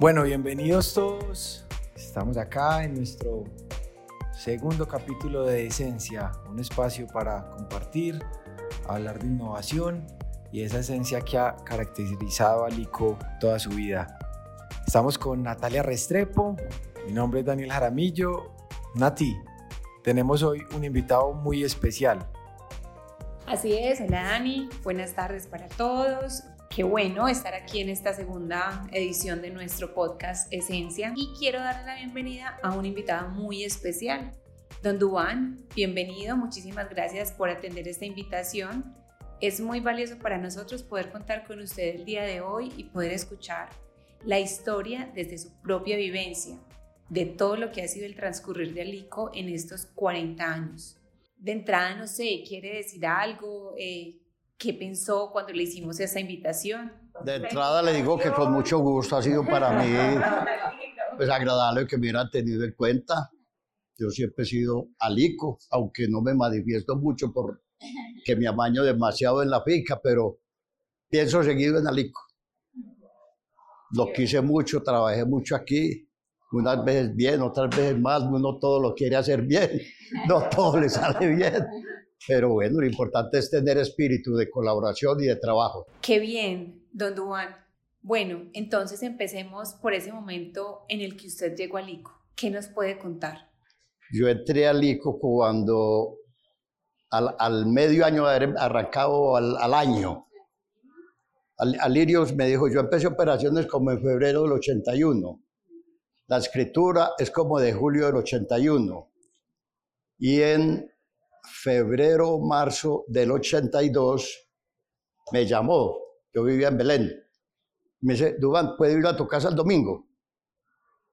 Bueno, bienvenidos todos. Estamos acá en nuestro segundo capítulo de Esencia, un espacio para compartir, hablar de innovación y esa esencia que ha caracterizado a Lico toda su vida. Estamos con Natalia Restrepo, mi nombre es Daniel Jaramillo. Nati, tenemos hoy un invitado muy especial. Así es, hola Dani, buenas tardes para todos. Qué bueno estar aquí en esta segunda edición de nuestro podcast Esencia y quiero darle la bienvenida a un invitado muy especial. Don Duan, bienvenido, muchísimas gracias por atender esta invitación. Es muy valioso para nosotros poder contar con usted el día de hoy y poder escuchar la historia desde su propia vivencia, de todo lo que ha sido el transcurrir de Alico en estos 40 años. De entrada, no sé, ¿quiere decir algo? Eh, ¿Qué pensó cuando le hicimos esa invitación? De entrada le digo que con mucho gusto ha sido para mí pues, agradable que me hubieran tenido en cuenta. Yo siempre he sido alico, aunque no me manifiesto mucho por que me amaño demasiado en la finca, pero pienso seguido en alico. Lo quise mucho, trabajé mucho aquí, unas veces bien, otras veces mal, uno todo lo quiere hacer bien, no todo le sale bien. Pero bueno, lo importante es tener espíritu de colaboración y de trabajo. Qué bien, don Duan. Bueno, entonces empecemos por ese momento en el que usted llegó a Lico. ¿Qué nos puede contar? Yo entré a Lico cuando al, medio año de haber arrancado al, año. Al, Alirios me dijo, yo empecé operaciones como en febrero del 81. La escritura es como de julio del 81. Y en febrero, marzo del 82, me llamó, yo vivía en Belén. Me dice, Dubán, ¿puedo ir a tu casa el domingo?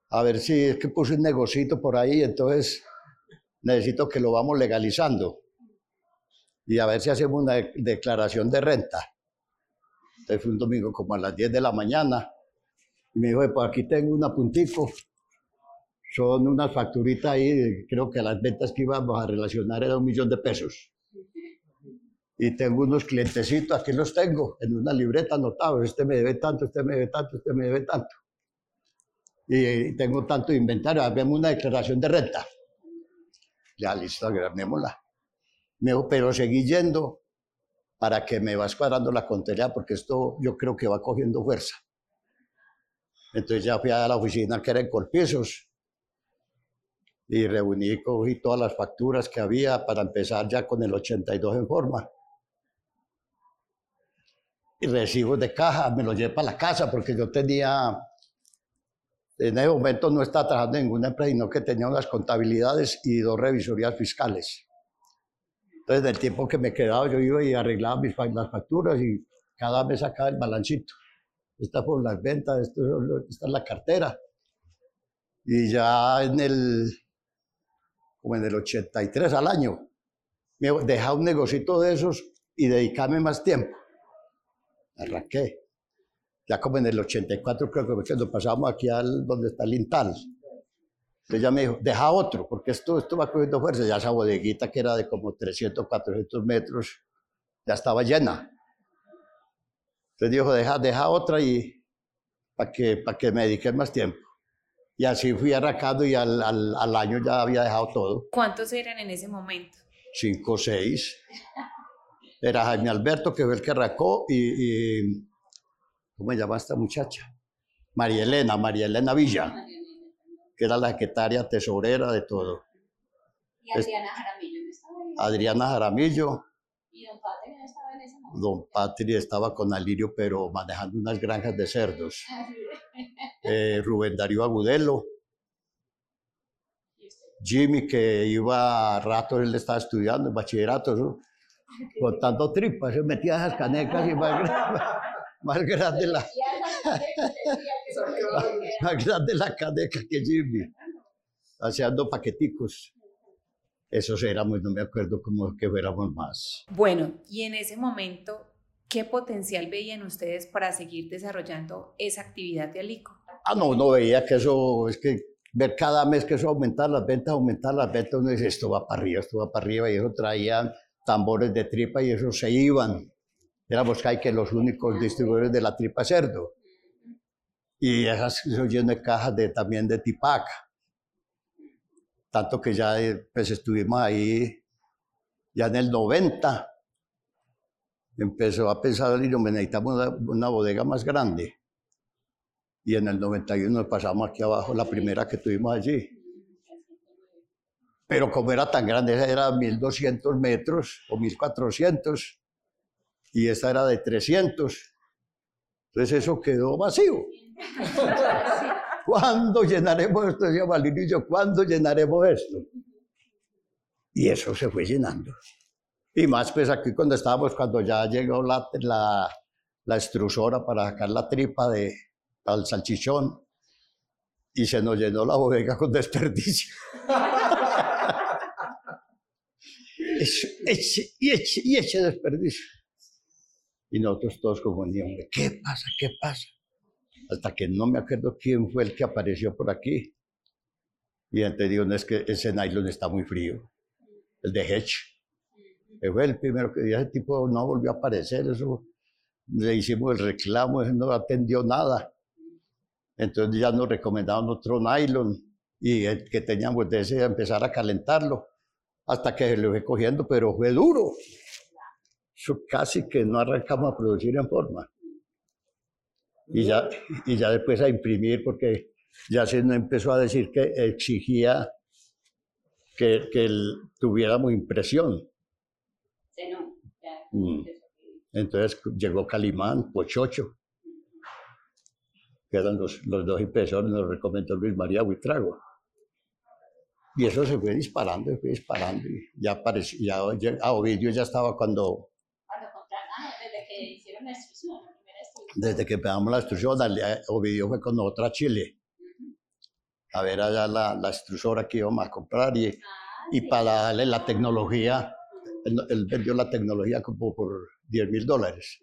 A ver si es que puse un negocito por ahí, entonces necesito que lo vamos legalizando. Y a ver si hacemos una declaración de renta. Entonces fue un domingo como a las 10 de la mañana. Y me dijo, pues aquí tengo un apuntico son unas facturitas ahí, creo que las ventas que íbamos a relacionar eran un millón de pesos. Y tengo unos clientecitos, aquí los tengo, en una libreta anotados, este me debe tanto, este me debe tanto, este me debe tanto. Y tengo tanto inventario, hagamos una declaración de renta. Ya listo, agarrémosla. Me dijo, pero seguí yendo para que me vas cuadrando la contabilidad, porque esto yo creo que va cogiendo fuerza. Entonces ya fui a la oficina que era en Colpisos, y reuní, cogí todas las facturas que había para empezar ya con el 82 en forma. Y recibos de caja, me los llevé para la casa porque yo tenía, en ese momento no estaba trabajando ninguna empresa, sino que tenía unas contabilidades y dos revisorías fiscales. Entonces, del tiempo que me quedaba, yo iba y arreglaba mis, las facturas y cada mes sacaba el balancito. Estas fueron las ventas, esto, esta es la cartera. Y ya en el como en el 83 al año. Me dejaba un negocito de esos y dedicarme más tiempo. Arranqué. Ya como en el 84 creo que cuando pasamos aquí al donde está el Intal. Entonces ya me dijo, deja otro, porque esto, esto va cogiendo fuerza. Ya esa bodeguita que era de como 300, 400 metros, ya estaba llena. Entonces dijo, deja, deja otra y para que, para que me dedique más tiempo. Y así fui arrancando y al, al, año ya había dejado todo. ¿Cuántos eran en ese momento? Cinco o seis. Era Jaime Alberto, que fue el que arrancó, y, ¿cómo se llama esta muchacha? María Elena, María Elena Villa, que era la secretaria tesorera de todo. ¿Y Adriana Jaramillo Adriana Jaramillo. ¿Y don Patri no estaba en ese momento? Don Patri estaba con Alirio, pero manejando unas granjas de cerdos. Eh, Rubén Darío Agudelo, Jimmy, que iba a rato, él estaba estudiando en bachillerato, ¿no? contando tripas, se metía esas canecas y más, más grande la, más grande la caneca que Jimmy, haciendo paqueticos. Esos éramos, no me acuerdo cómo que fuéramos más. Bueno, y en ese momento, ¿qué potencial veían ustedes para seguir desarrollando esa actividad de Alico? Ah, no, no veía que eso, es que ver cada mes que eso aumentar las ventas, aumentar las ventas, uno dice, esto va para arriba, esto va para arriba, y eso traían tambores de tripa y eso se iban. Éramos que los únicos distribuidores de la tripa cerdo. Y esas eso lleno de cajas de, también de tipaca. Tanto que ya eh, pues estuvimos ahí, ya en el 90, empezó a pensar, me necesitamos una, una bodega más grande. Y en el 91 pasamos aquí abajo, la primera que tuvimos allí. Pero como era tan grande, esa era 1200 metros o 1400 y esta era de 300. Entonces eso quedó vacío. ¿Cuándo llenaremos esto? Decía Valirio y yo, ¿cuándo llenaremos esto? Y eso se fue llenando. Y más pues aquí cuando estábamos, cuando ya llegó la, la, la extrusora para sacar la tripa de, al salchichón y se nos llenó la bodega con desperdicio. y eche, y eche desperdicio. Y nosotros todos como hombre, ¿qué pasa? ¿Qué pasa? Hasta que no me acuerdo quién fue el que apareció por aquí. Y entonces no es que ese nylon está muy frío, el de Hedge. Fue el primero que ese tipo no volvió a aparecer, eso le hicimos el reclamo, no atendió nada. Entonces ya nos recomendaban otro nylon y que teníamos de ese empezar a calentarlo hasta que se lo fue cogiendo, pero fue duro. Eso casi que no arrancamos a producir en forma. Y ya, y ya después a imprimir porque ya se nos empezó a decir que exigía que, que tuviéramos impresión. Sí, no, mm. Entonces llegó Calimán, Pochocho, que eran los, los dos impresores, nos recomendó Luis María Huitrago. Y eso se fue disparando, se fue disparando. Y ya apareció, ya, a Ovidio ya estaba cuando... Cuando contrataron, desde que hicieron la instrucción, la primera instrucción. Desde que empezamos la instrucción, Ovidio fue con otra Chile. A ver allá la, la extrusora que íbamos a comprar y, ah, y para darle la tecnología, él, vendió la tecnología como por 10 mil dólares.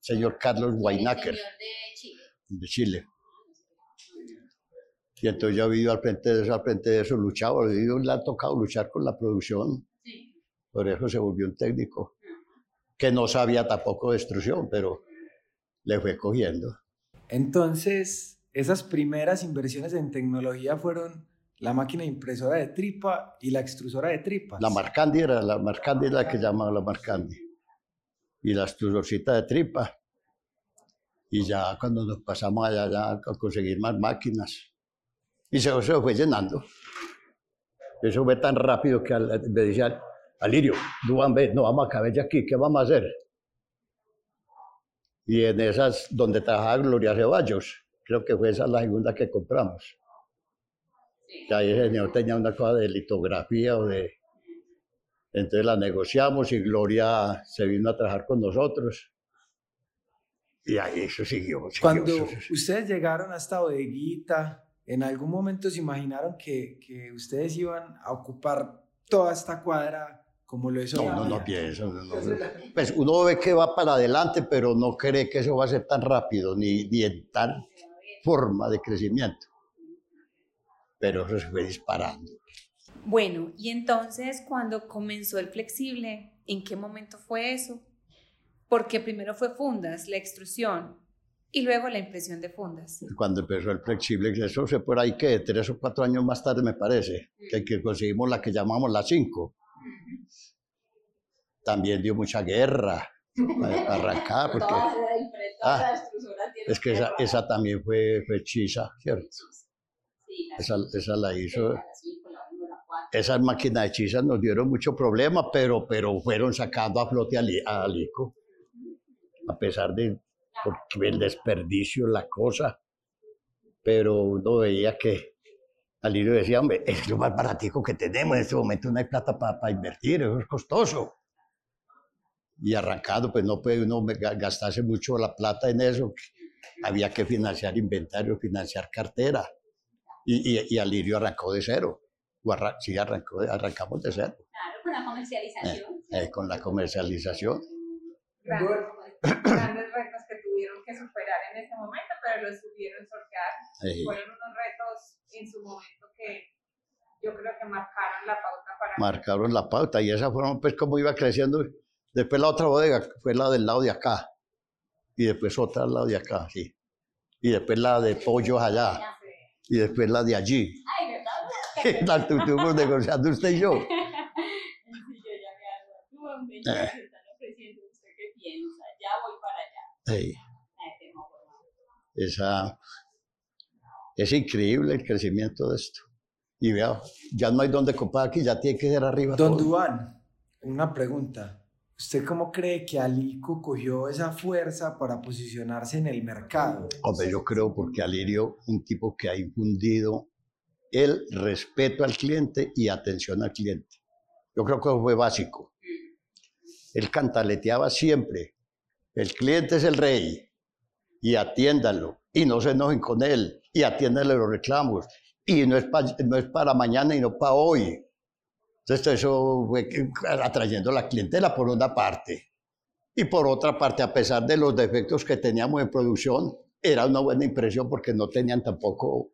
Señor Carlos Weinacker. de Chile. Y entonces yo he vivido al frente de eso, al frente de eso, luchado, le ha tocado luchar con la producción. Por eso se volvió un técnico, que no sabía tampoco de destrucción, pero le fue cogiendo. Entonces, esas primeras inversiones en tecnología fueron la máquina impresora de tripa y la extrusora de tripas. La Marcandi era la Marcandi la que llamaba la Marcandi. Y la extrusorcita de tripa y ya cuando nos pasamos allá, a conseguir más máquinas, y se, se fue llenando. Eso fue tan rápido que me decía, Alirio, no vamos a caber ya aquí, ¿qué vamos a hacer? Y en esas, donde trabajaba Gloria Ceballos, creo que fue esa la segunda que compramos. Ya el señor tenía una cosa de litografía o de... Entonces la negociamos y Gloria se vino a trabajar con nosotros. Y ahí eso siguió. Cuando ustedes llegaron a esta bodeguita, ¿en algún momento se imaginaron que, que ustedes iban a ocupar toda esta cuadra como lo hizo? No, no, no pienso. Pues uno ve que va para adelante, pero no cree que eso va a ser tan rápido, ni, ni en tal forma de crecimiento. Pero eso se fue disparando. Bueno, y entonces cuando comenzó el flexible, ¿en qué momento fue eso? porque primero fue fundas, la extrusión, y luego la impresión de fundas. Cuando empezó el flexible, eso fue por ahí que tres o cuatro años más tarde me parece, que, que conseguimos la que llamamos la 5. También dio mucha guerra para, arrancar, porque... Ah, es que esa, esa también fue, fue chisa, ¿cierto? Esa, esa la hizo... Esas máquinas de chisa nos dieron mucho problema, pero, pero fueron sacando a flote a, Alico a pesar de porque el desperdicio, la cosa, pero uno veía que al ir decía, hombre, es lo más baratico que tenemos, en este momento no hay plata para invertir, eso es costoso. Y arrancado, pues no puede uno gastarse mucho la plata en eso, había que financiar inventario, financiar cartera. Y, y, y Alirio arrancó de cero. sí, arrancó, arrancamos de cero. Claro, con la comercialización. Eh, eh, con la comercialización grandes retos que tuvieron que superar en ese momento, pero los supieron sortear. Fueron unos retos en su momento que yo creo que marcaron la pauta para... Marcaron la pauta y esa forma pues como iba creciendo. Después la otra bodega fue la del lado de acá y después otra al lado de acá, sí. y después la de pollos allá, y después la de allí. Ay, ¿verdad? La estuvimos negociando usted y yo. Sí, yo ya me hago. Tú, hombre, ya se están ofreciendo. ¿Usted qué piensa? Ya voy para allá. Ey, Ay, qué mojo, ¿no? esa, es increíble el crecimiento de esto. Y vea, ya no hay donde comprar aquí, ya tiene que ser arriba. Don todo. Duan, una pregunta. ¿Usted cómo cree que Alico cogió esa fuerza para posicionarse en el mercado? Hombre, yo creo porque Alirio, un tipo que ha infundido el respeto al cliente y atención al cliente. Yo creo que eso fue básico. Él cantaleteaba siempre, el cliente es el rey y atiéndalo y no se enojen con él y atiéndale los reclamos y no es, pa- no es para mañana y no para hoy. Entonces eso fue atrayendo la clientela por una parte. Y por otra parte, a pesar de los defectos que teníamos en producción, era una buena impresión porque no tenían tampoco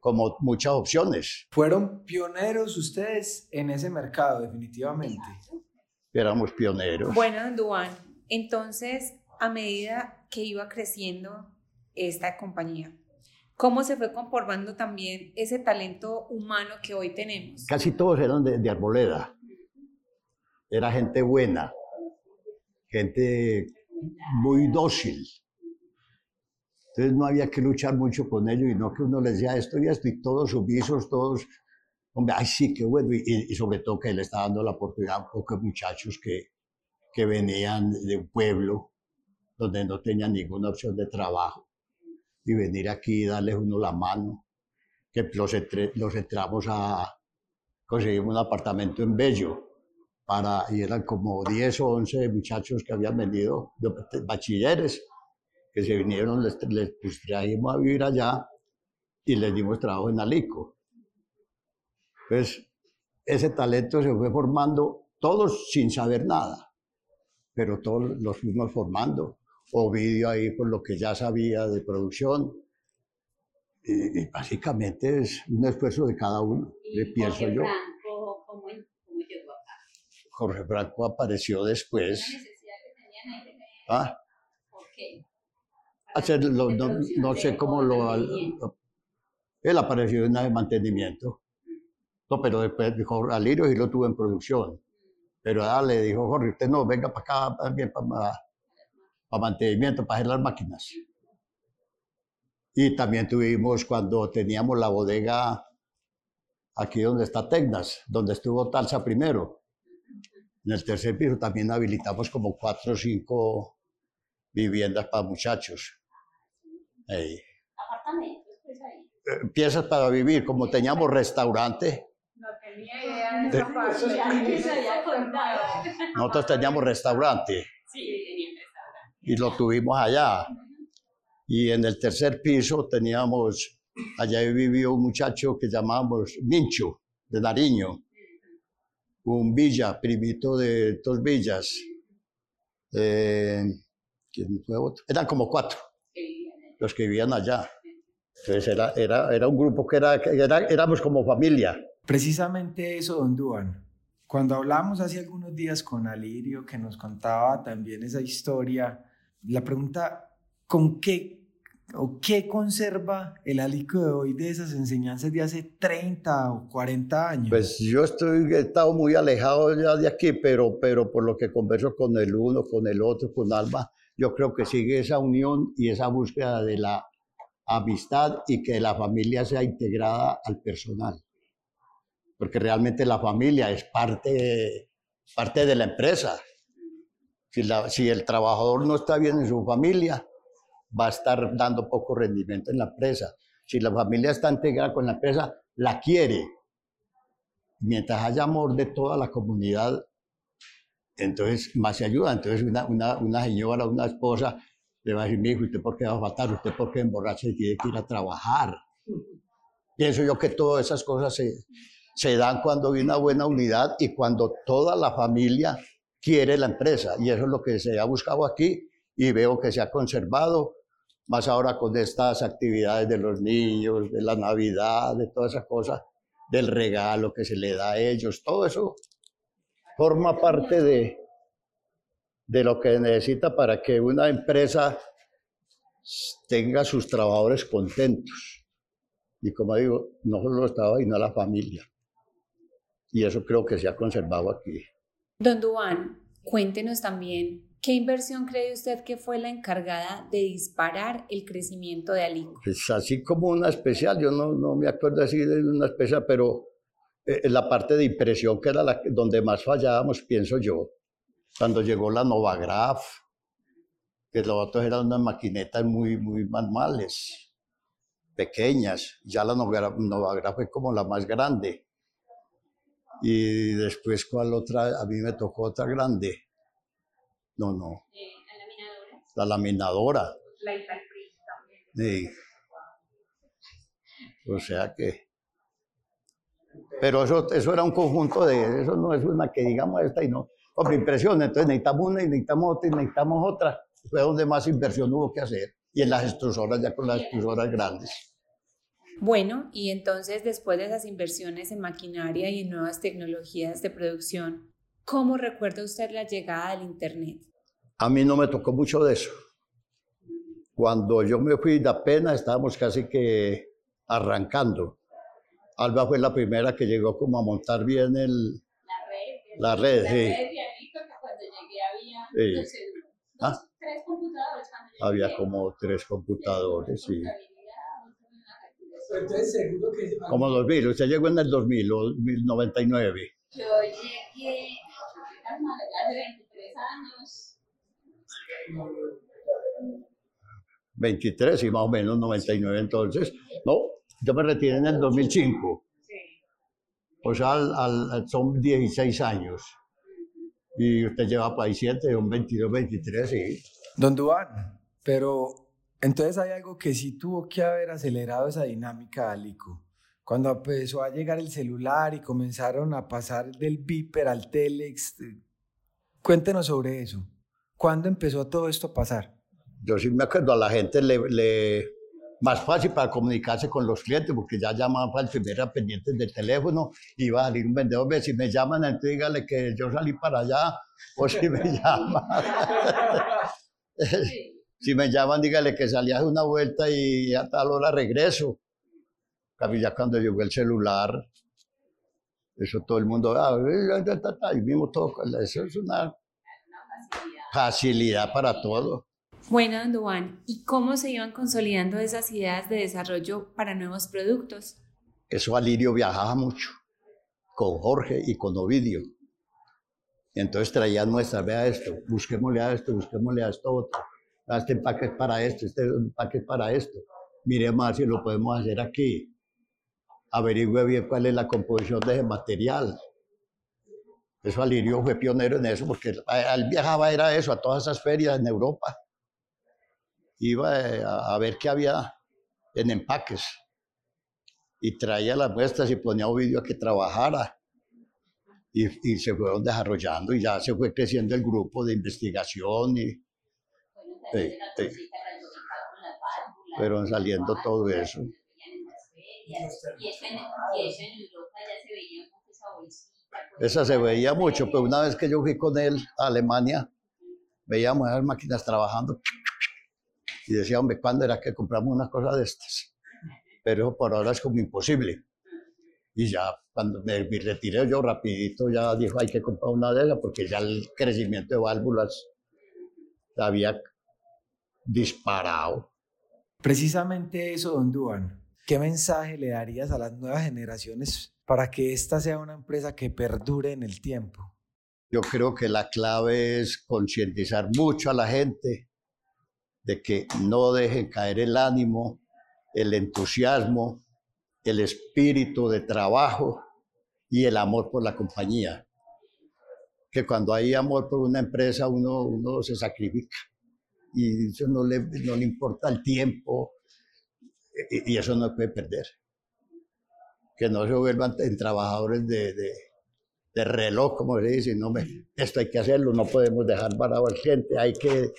como muchas opciones. Fueron pioneros ustedes en ese mercado, definitivamente. Éramos pioneros. Bueno, Duan, entonces, a medida que iba creciendo esta compañía, ¿cómo se fue conformando también ese talento humano que hoy tenemos? Casi todos eran de, Arboleda. Era gente buena, gente muy dócil. Entonces no había que luchar mucho con ellos y no que uno les decía esto y esto y todos sumisos, todos, hombre, ay sí, qué bueno. Y, sobre todo que él está dando la oportunidad a pocos muchachos que, que venían de un pueblo donde no tenían ninguna opción de trabajo y venir aquí y darles uno la mano, que los, entre- los entramos a, conseguimos un apartamento en Bello, para, y eran como 10 o 11 muchachos que habían venido, bachilleres, que se vinieron, les, les pues, trajimos a vivir allá y les dimos trabajo en Alico. Entonces, ese talento se fue formando, todos sin saber nada, pero todos los fuimos formando. Ovidio ahí por lo que ya sabía de producción. Y, y básicamente es un esfuerzo de cada uno, le Y pienso Jorge yo. Franco, ¿cómo, cómo llegó acá? Jorge Franco apareció ¿La después. necesidad que tenían ahí de Ah, lo- de no, no sé cómo lo... mantenimiento. Él apareció en una de mantenimiento. No, pero después dijo, Alirio sí lo tuvo en producción. Pero ah, le dijo, Jorge, usted no, venga para acá también para, para mantenimiento, para hacer las máquinas. Y también tuvimos cuando teníamos la bodega aquí donde está Tecnas, donde estuvo Talsa primero. En el tercer piso también habilitamos como cuatro o cinco viviendas para muchachos. Ey. Apartamentos, pues ahí. Eh, piezas para vivir, como teníamos restaurante, No tenía idea de esa parte. Ya me había contado. nosotros teníamos restaurante Sí. Y lo tuvimos allá. Y en el tercer piso teníamos, allá vivió un muchacho que llamábamos Mincho, de Nariño, un villa, primito de dos villas. Eh, ¿quién fue otro? Eran como cuatro los que vivían allá. Entonces era, era, era un grupo que era, era- éramos como familia. Precisamente eso, don Duan. Cuando hablamos hace algunos días con Alirio, que nos contaba también esa historia, la pregunta, ¿con qué o qué conserva el Alico de hoy de esas enseñanzas de hace 30 o 40 años? Pues yo estoy, he estado muy alejado ya de aquí, pero, pero por lo que converso con el uno, con el otro, con Alba, yo creo que sigue esa unión y esa búsqueda de la amistad y que la familia sea integrada al personal. Porque realmente la familia es parte, parte de la empresa. Si, la- si el trabajador no está bien en su familia, va a estar dando poco rendimiento en la empresa. Si la familia está integrada con la empresa, la quiere, mientras haya amor de toda la comunidad, entonces más se ayuda. Entonces una, una, una señora, una esposa, le va a decir, mi hijo, ¿usted por qué va a faltar? ¿Usted por qué emborracha y tiene que ir a trabajar? Pienso yo que todas esas cosas se, se dan cuando hay una buena unidad y cuando toda la familia quiere la empresa. Y eso es lo que se ha buscado aquí y veo que se ha conservado, más ahora con estas actividades de los niños, de la Navidad, de todas esas cosas, del regalo que se le da a ellos, todo eso forma parte de, de lo que necesita para que una empresa tenga sus trabajadores contentos. Y como digo, no solo los trabajadores, sino la familia. Y eso creo que se ha conservado aquí. Don Duan, cuéntenos también, ¿qué inversión cree usted que fue la encargada de disparar el crecimiento de Alico? Pues así como una especial, yo no, no me acuerdo así de una especial, pero eh, la parte de impresión que era la, donde más fallábamos, pienso yo, cuando llegó la Novagraph, que los otros eran unas maquinetas muy, muy manuales, pequeñas, ya la Novagraph fue como la más grande. Y después, ¿cuál otra? A mí me tocó otra grande. No, no. ¿La laminadora? La laminadora. La Sí. O sea que. Pero eso, eso era un conjunto de. Eso no es una que digamos esta y no. Hombre, impresión. Entonces necesitamos una y necesitamos otra y necesitamos otra. Fue donde más inversión hubo que hacer. Y en las extrusoras, ya con las extrusoras grandes. Bueno, y entonces después de esas inversiones en maquinaria y en nuevas tecnologías de producción, ¿cómo recuerda usted la llegada del Internet? A mí no me tocó mucho de eso. Cuando yo me fui de apenas estábamos casi que arrancando. Alba fue la primera que llegó como a montar bien el, la red. La red, la sí. red cuando llegué había Sí. dos, Ah. tres computadores. Había llegué. como tres computadores, sí. Entonces seguro que... Como 2000, usted llegó en el 2000 o 1099. Yo llegué hace 23 años. 23 y más o menos 99 entonces. No, yo me retiré en el 2005. O sea, al- al- son 16 años. Y usted lleva para ahí 7, son 22, 23, sí. Don Duan, pero entonces hay algo que sí tuvo que haber acelerado esa dinámica, Alico. Cuando empezó a llegar el celular y comenzaron a pasar del Viper al Telex, eh, cuéntenos sobre eso. ¿Cuándo empezó todo esto a pasar? Yo sí me acuerdo, a la gente le, le- más fácil para comunicarse con los clientes, porque ya llamaban para el primer pendiente del teléfono, iba a salir un vendedor, ve, si me llaman, entonces dígale que yo salí para allá, o si me llaman, si me llaman, dígale que salí a una vuelta y a tal hora regreso. Ya cuando llegó el celular, eso todo el mundo, ah, eh, y vimos todo, eso es una facilidad para todo. Bueno, don Duan, ¿y cómo se iban consolidando esas ideas de desarrollo para nuevos productos? Eso Alirio viajaba mucho, con Jorge y con Ovidio. Y entonces traían muestras, vea esto, busquémosle a esto, busquémosle a esto otro. Este empaque es para esto, este empaque es para esto. Miremos a ver si lo podemos hacer aquí. Averigüe bien cuál es la composición de ese material. Eso Alirio fue pionero en eso, porque él, viajaba, era eso, a todas esas ferias en Europa. Iba eh, a, ver qué había en empaques y traía las muestras y ponía un vídeo que trabajara. Y, y se fueron desarrollando y ya se fue creciendo el grupo de investigación y Sí, sí. fueron saliendo todo eso. esa se veía mucho, pero una vez que yo fui con él a Alemania, veíamos esas máquinas trabajando y decía, hombre, ¿cuándo era que compramos una cosa de estas? Pero por ahora es como imposible. Y ya cuando me, me retiré yo rapidito, ya dijo, hay que comprar una de esas porque ya el crecimiento de válvulas había disparado. Precisamente eso, don Duan. ¿Qué mensaje le darías a las nuevas generaciones para que esta sea una empresa que perdure en el tiempo? Yo creo que la clave es concientizar mucho a la gente de que no dejen caer el ánimo, el entusiasmo, el espíritu de trabajo y el amor por la compañía. Que cuando hay amor por una empresa uno, uno se sacrifica y eso no le, no le importa el tiempo y, y eso no puede perder. Que no se vuelvan en trabajadores de, de, de reloj, como se dice, no, me, esto hay que hacerlo, no podemos dejar parado al cliente, hay que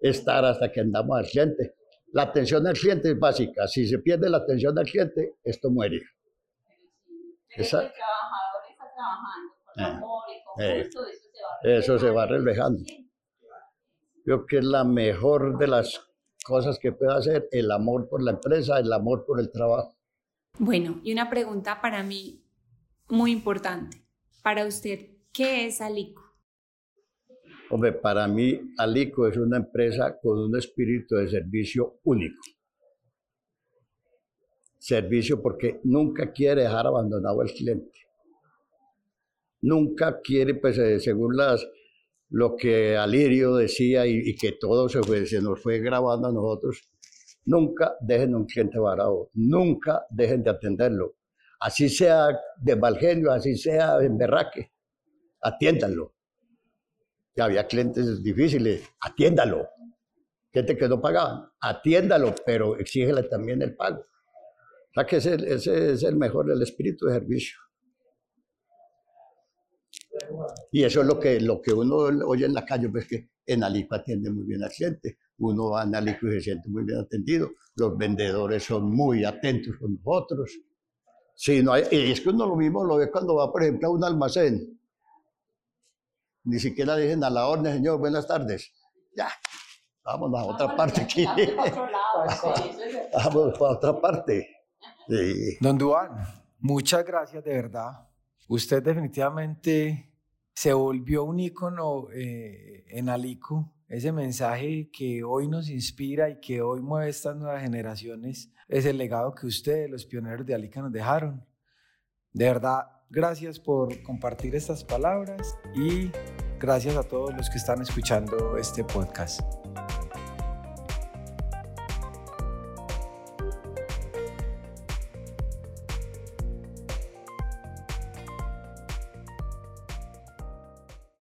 estar hasta que andamos al cliente. La atención al cliente es básica, si se pierde la atención al cliente, esto muere. Esa- el trabajador está trabajando con amor y con eh, gusto, eso se va eso se va reflejando. Creo que es la mejor de las cosas que puede hacer, el amor por la empresa, el amor por el trabajo. Bueno, y una pregunta para mí muy importante. Para usted, ¿qué es Alico? Hombre, para mí Alico es una empresa con un espíritu de servicio único. Servicio porque nunca quiere dejar abandonado al cliente. Nunca quiere, pues eh, según las, lo que Alirio decía y, que todo se, nos fue grabando a nosotros, nunca dejen un cliente varado, nunca dejen de atenderlo. Así sea de mal así sea en berraque, atiéndanlo. Había clientes difíciles, atiéndalo. Gente que no pagaban, atiéndalo, pero exígele también el pago. O sea que ese, ese es el mejor, el espíritu de servicio. Y eso es lo que, lo que uno oye en la calle, pues que en Alico atiende muy bien al cliente. Uno va en Alico y se siente muy bien atendido. Los vendedores son muy atentos con nosotros. Sí, no hay, y es que uno lo mismo lo ve cuando va, por ejemplo, a un almacén. Ni siquiera dicen a la orden, señor, buenas tardes. Ya, vamos a otra parte aquí. Vamos a otra parte. Don Duan, muchas gracias de verdad. Usted definitivamente se volvió un ícono eh, en Alico. Ese mensaje que hoy nos inspira y que hoy mueve estas nuevas generaciones es el legado que ustedes, los pioneros de Alica, nos dejaron. De verdad, gracias por compartir estas palabras y gracias a todos los que están escuchando este podcast.